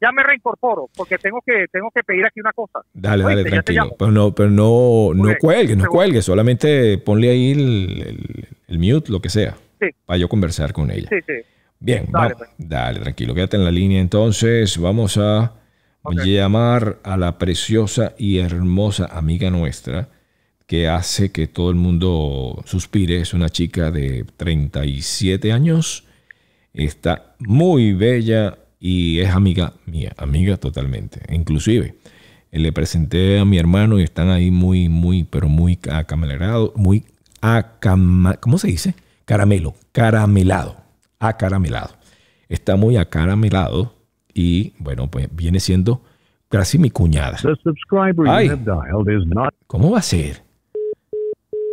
ya me reincorporo porque tengo que tengo que pedir aquí una cosa. Dale, dale, Oíste, tranquilo. Pero no, pero no, no Ok, cuelgue, no seguro. cuelgue. Solamente ponle ahí el, el- el mute, lo que sea, Sí. para yo conversar con ella. Sí, sí. Bien, Dale, pues. Dale, tranquilo, quédate en la línea. Entonces, vamos a llamar a la preciosa y hermosa amiga nuestra que hace que todo el mundo suspire. Es una chica de 37 años. Está muy bella y es amiga mía, amiga totalmente. Inclusive, eh, le presenté a mi hermano y están ahí muy, muy, pero muy acamelado, muy acama, ¿cómo se dice? Caramelo, caramelado, acaramelado. Está muy acaramelado y bueno, pues viene siendo casi mi cuñada. Ay. ¿Cómo va a ser?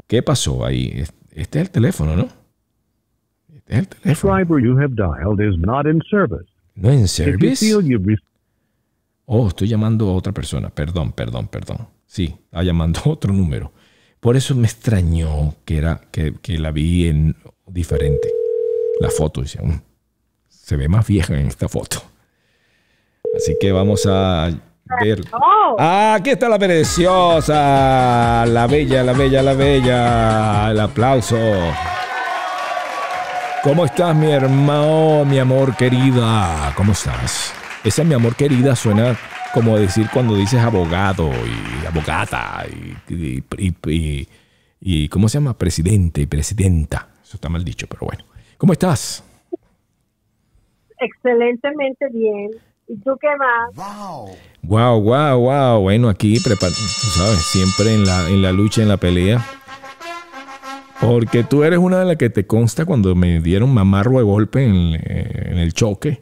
¿Qué pasó ahí? Es- Este es el teléfono, ¿no? Es el teléfono. you have dialed is not in service. ¿No en you service? Oh, estoy llamando a otra persona. Perdón, perdón, perdón. Sí, está llamando a otro número. Por eso me extrañó que, era, que, que la vi en diferente. La foto, dice, "Mm, se ve más vieja en esta foto. Así que vamos a ver. Ah, aquí está la preciosa, la bella, la bella, la bella. El aplauso. ¿Cómo estás, mi hermano, mi amor querida? ¿Cómo estás? Ese mi amor querida suena como decir cuando dices abogado y abogada y, y- y- y- y- ¿cómo se llama? Presidente y presidenta. Eso está mal dicho, pero bueno. ¿Cómo estás? Excelentemente bien. ¿Y tú qué más? Wow, wow, wow. Bueno, aquí, prepa- tú sabes, siempre en la, en la lucha, en la pelea. Porque tú eres una de las que te consta cuando me dieron mamarro de golpe en, eh, en el choque.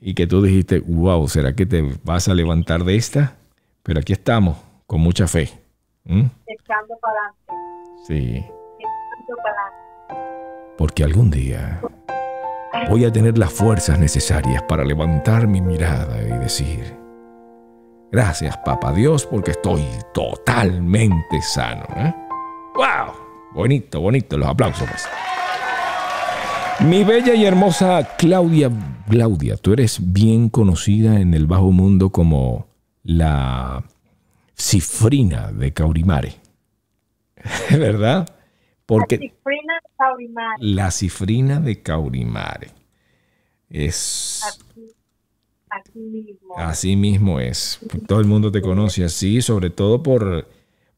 Y que tú dijiste, wow, ¿será que te vas a levantar de esta? Pero aquí estamos, con mucha fe. ¿Mm? Echando para adelante. Sí. Echando para adelante. Porque algún día voy a tener las fuerzas necesarias para levantar mi mirada y decir, gracias papá Dios porque estoy totalmente sano. ¿eh? ¡Wow! Bonito, bonito, los aplausos. pues. Mi bella y hermosa Claudia, Claudia, tú eres bien conocida en el bajo mundo como la cifrina de Caurimare. [laughs] ¿Verdad? Porque La cifrina de Saurimar. la cifrina de Caurimare. Es aquí mismo. así mismo es. Todo el mundo te conoce así, sobre todo por,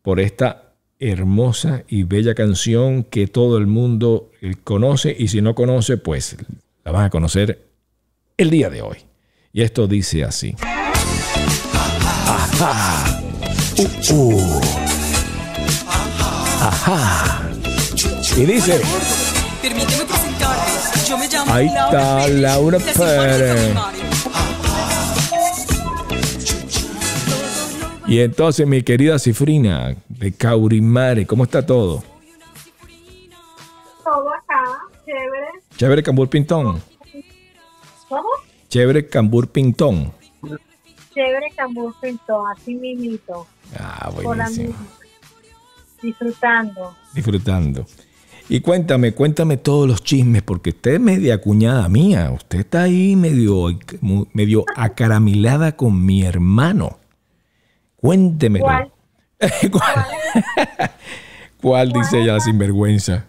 por esta hermosa y bella canción que todo el mundo eh, conoce y si no conoce, pues la van a conocer el día de hoy. Y esto dice así. Ajá. Uh, uh. Ajá. Y dice, Permíteme presentarte. Yo me llamo Ahí está Laura Pérez. Y entonces mi querida cifrina de Caurimare, ¿cómo está todo? Todo acá, chévere. Chévere Cambur Pintón. ¿Cómo? Chévere Cambur Pintón. Chévere Cambur Pintón, así mismito. Ah, buenísimo. Disfrutando. Disfrutando. Y cuéntame, cuéntame todos los chismes, porque usted es media cuñada mía. Usted está ahí medio, medio acaramilada con mi hermano. Cuéntemelo. [laughs] ¿Cuál? ¿Cuál? ¿Cuál dice ella la sinvergüenza?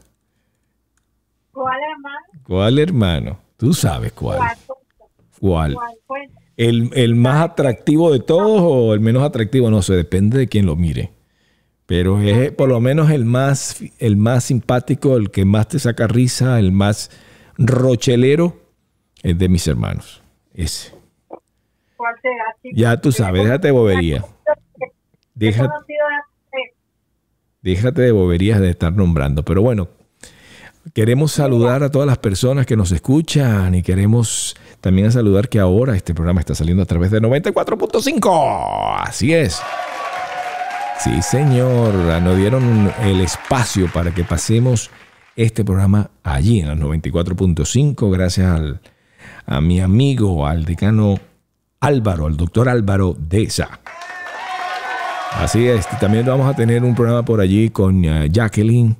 ¿Cuál hermano? ¿Cuál hermano? Tú sabes cuál. ¿Cuál? ¿Cuál? Cuenta. ¿El, el más atractivo de todos o el menos atractivo? No sé, depende de quién lo mire. Pero es por lo menos el más, el más simpático, el que más te saca risa, el más rochelero, es de mis hermanos. Ese. ¿Cuál será? chico? Ya tú sabes, déjate bobería. Déjate de boberías de estar nombrando. Pero bueno, queremos saludar a todas las personas que nos escuchan y queremos también saludar que ahora este programa está saliendo a través de 94.5. Así es. Sí, señor. Nos dieron el espacio para que pasemos este programa allí en las 94.5 gracias al, a mi amigo, al decano Álvaro, al doctor Álvaro Deza. Así es, también vamos a tener un programa por allí con eh, Jacqueline,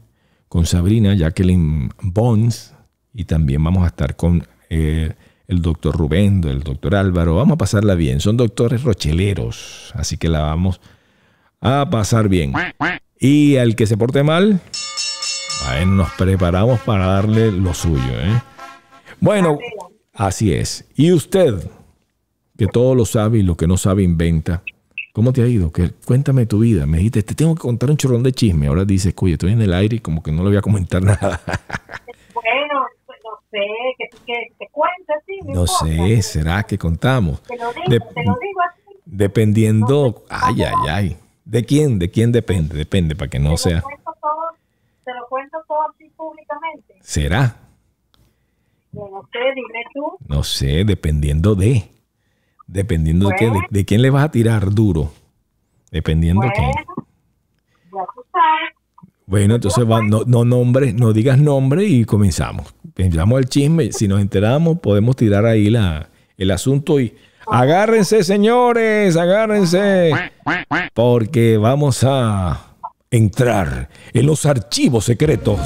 con Sabrina, Jacqueline Bones, y también vamos a estar con eh, el doctor Rubén, el doctor Álvaro. Vamos a pasarla bien, son doctores rocheleros, así que la vamos a pasar bien. Y al que se porte mal, bueno, nos preparamos para darle lo suyo. ¿eh? Bueno, así es. Y usted, que todo lo sabe y lo que no sabe inventa. ¿Cómo te ha ido? ¿Qué- cuéntame tu vida. Me dijiste, te tengo que contar un chorrón de chisme. Ahora dices, oye, estoy en el aire y como que no le voy a comentar [laughs] nada. Bueno, pues no sé, que, que te cuentes, sí. No importa. sé, ¿será que contamos? Te lo digo, De- te lo digo así. dependiendo, ay, ay, ay. ¿De quién? ¿De quién depende? Depende, para que no Te sea. lo cuento todo, te lo cuento todo así públicamente. ¿Será? No sé, dime tú. No sé, dependiendo de. Dependiendo de, qué, de, quién le vas a tirar duro. Dependiendo de quién. Bueno, ya tú sabes. Bueno, entonces va, no, no nombres, no digas nombre y comenzamos. Comenzamos el chisme. Si nos enteramos, podemos tirar ahí la, el asunto y agárrense, señores, agárrense. Porque vamos a entrar en los archivos secretos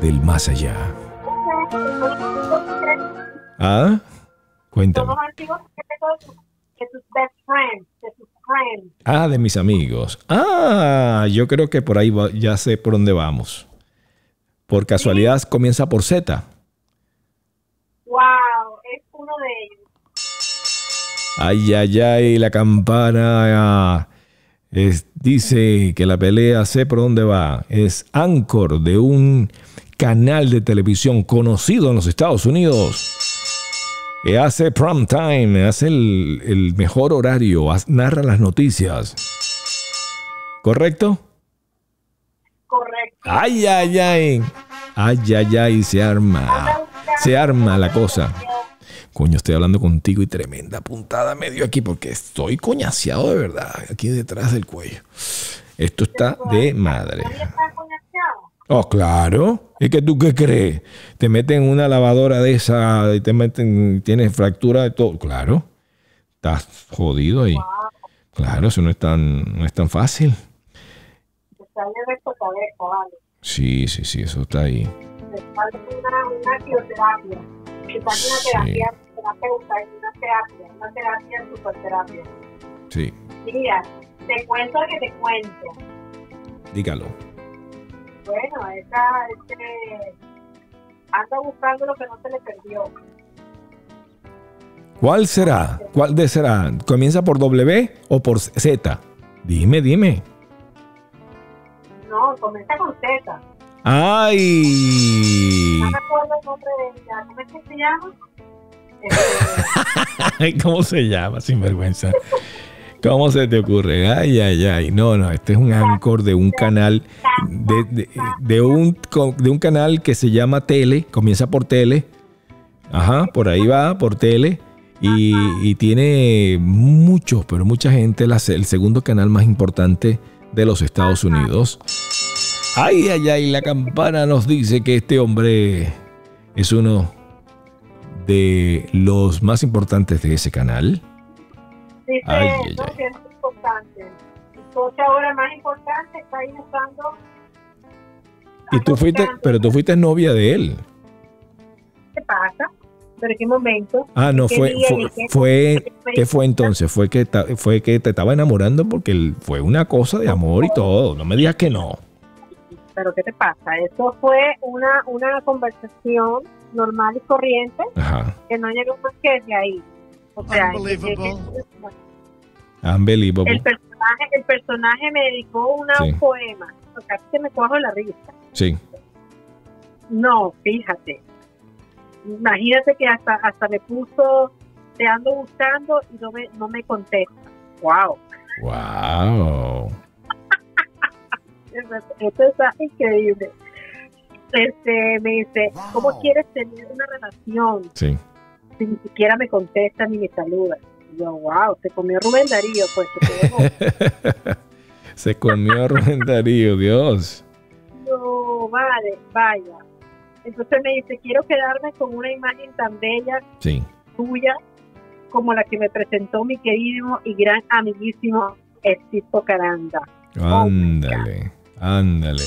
del más allá. ¿Ah? Cuéntame. Son los antiguos secretos de tus- de tus best friends, de tus friends. Ah, de mis amigos. Ah, yo creo que por ahí va- ya sé por dónde vamos. Por casualidad comienza por Z. Wow, es uno de ellos. Ay, ay, ay, la campana ah, es- dice que la pelea sé por dónde va. Es Anchor de un canal de televisión conocido en los Estados Unidos. Que hace prime time, hace el, el mejor horario, narra las noticias. ¿Correcto? Correcto. Ay, ay, ay. Ay, ay, ay, se arma. Se arma la cosa. Coño, estoy hablando contigo y tremenda puntada medio aquí porque estoy coñaseado de verdad, aquí detrás del cuello. Esto está de madre. Oh, claro. ¿Y que tú qué crees? Te meten en una lavadora de esa y te meten, tienes fractura de todo. Claro. Estás jodido ahí. Claro, eso no es tan, no es tan fácil. Sí, sí, sí, eso está ahí. Falta una, una quimioterapia. Quizás una Sí. terapia, terapeuta, y una terapia, una terapia superterapia. Sí, Mira, te cuento que te cuente. dígalo. Bueno, esa, este, anda buscando lo que no se le perdió. ¿Cuál será? ¿Cuál de será? ¿Comienza por W o por Z? Dime, dime. No, comienza con Z. ¡Ay! No recuerdo el nombre de ella. ¿Cómo es que se llama? [laughs] Ay, ¿Cómo se llama? Sinvergüenza. ¿Cómo se te ocurre? Ay, ay, ay. No, no, este es un anchor de un canal, de, un, de un canal que se llama Tele, comienza por Tele. Ajá, por ahí va, por Tele. Y, tiene muchos, pero mucha gente, el segundo canal más importante de los Estados Unidos. Ay, ay, ay, la campana nos dice que este hombre es uno de los más importantes de ese canal. Dice Ay, ay, es importante. Entonces ahora más importante está ahí usando. Y tú fuiste, pero tú fuiste novia de él. ¿Qué pasa? ¿Pero en qué momento? Ah, no, ¿Qué fue, fue, qué- fue, ¿qué fue entonces? Fue que, ta- fue que te estaba enamorando porque fue una cosa de amor y todo. No me digas que no. ¿Pero qué te pasa? Eso fue una, una conversación normal y corriente Ajá. que no llegó más que de ahí. O sea, Unbelievable. Unbelievable. el personaje, el personaje me dedicó una, Sí. un poema. O sea, que me cojo la risa. Sí. No, fíjate. Imagínate que hasta hasta me puso, te ando buscando y no me, no me contesta. Wow. Wow. Esto está increíble. Este, me dice, ¿cómo quieres tener una relación Sí. Ni siquiera me contesta ni me saluda? Y yo, wow, se comió Rubén Darío, pues. se [laughs] comió Rubén Darío, Dios. [laughs] no, vale, vaya. Entonces me dice, quiero quedarme con una imagen tan bella Sí. tuya como la que me presentó mi querido y gran amiguísimo Estisto Caranda. Ándale. Ándale.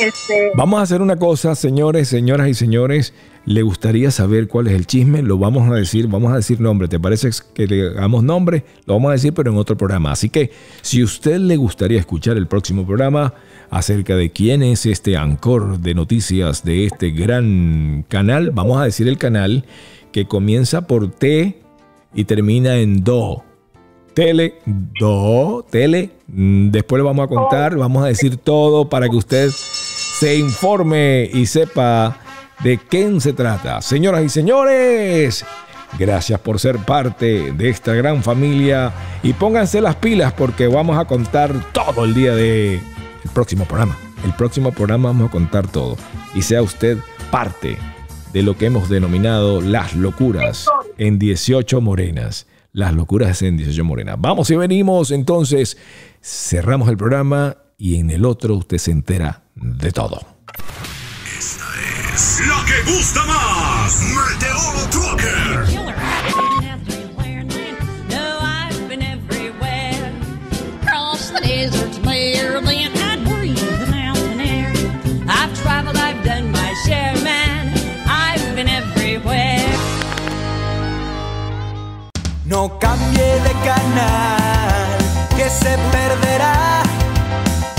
Este, Vamos a hacer una cosa, señores, señoras y señores. ¿Le gustaría saber cuál es el chisme? Lo vamos a decir, vamos a decir nombre. ¿Te parece que le hagamos nombre? Lo vamos a decir, pero en otro programa. Así que si usted le gustaría escuchar el próximo programa acerca de quién es este ancor de noticias de este gran canal, vamos a decir el canal que comienza por T y termina en Do. Tele, do, tele. Después le vamos a contar, vamos a decir todo para que usted se informe y sepa de quién se trata. Señoras y señores, gracias por ser parte de esta gran familia y pónganse las pilas porque vamos a contar todo el día de el próximo programa. El próximo programa vamos a contar todo y sea usted parte de lo que hemos denominado las locuras en 18 morenas. Las locuras en 18 morenas. Vamos y venimos, entonces cerramos el programa y en el otro usted se entera de todo. La que gusta más, Meteoro Trucker. Killer. Everywhere, no, I've been everywhere. Across the deserts bare, then I'd breathe the mountain air. I've traveled, I've done my share, man. I've been everywhere. No cambie de canal, que se perderá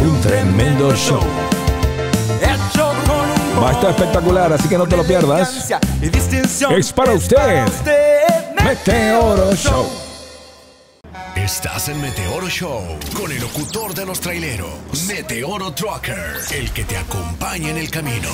Un tremendo show. Va a estar espectacular, así que no te lo pierdas. Es para usted. Meteoro Show. Estás en Meteoro Show con el locutor de los traileros, Meteoro Trucker, el que te acompaña en el camino.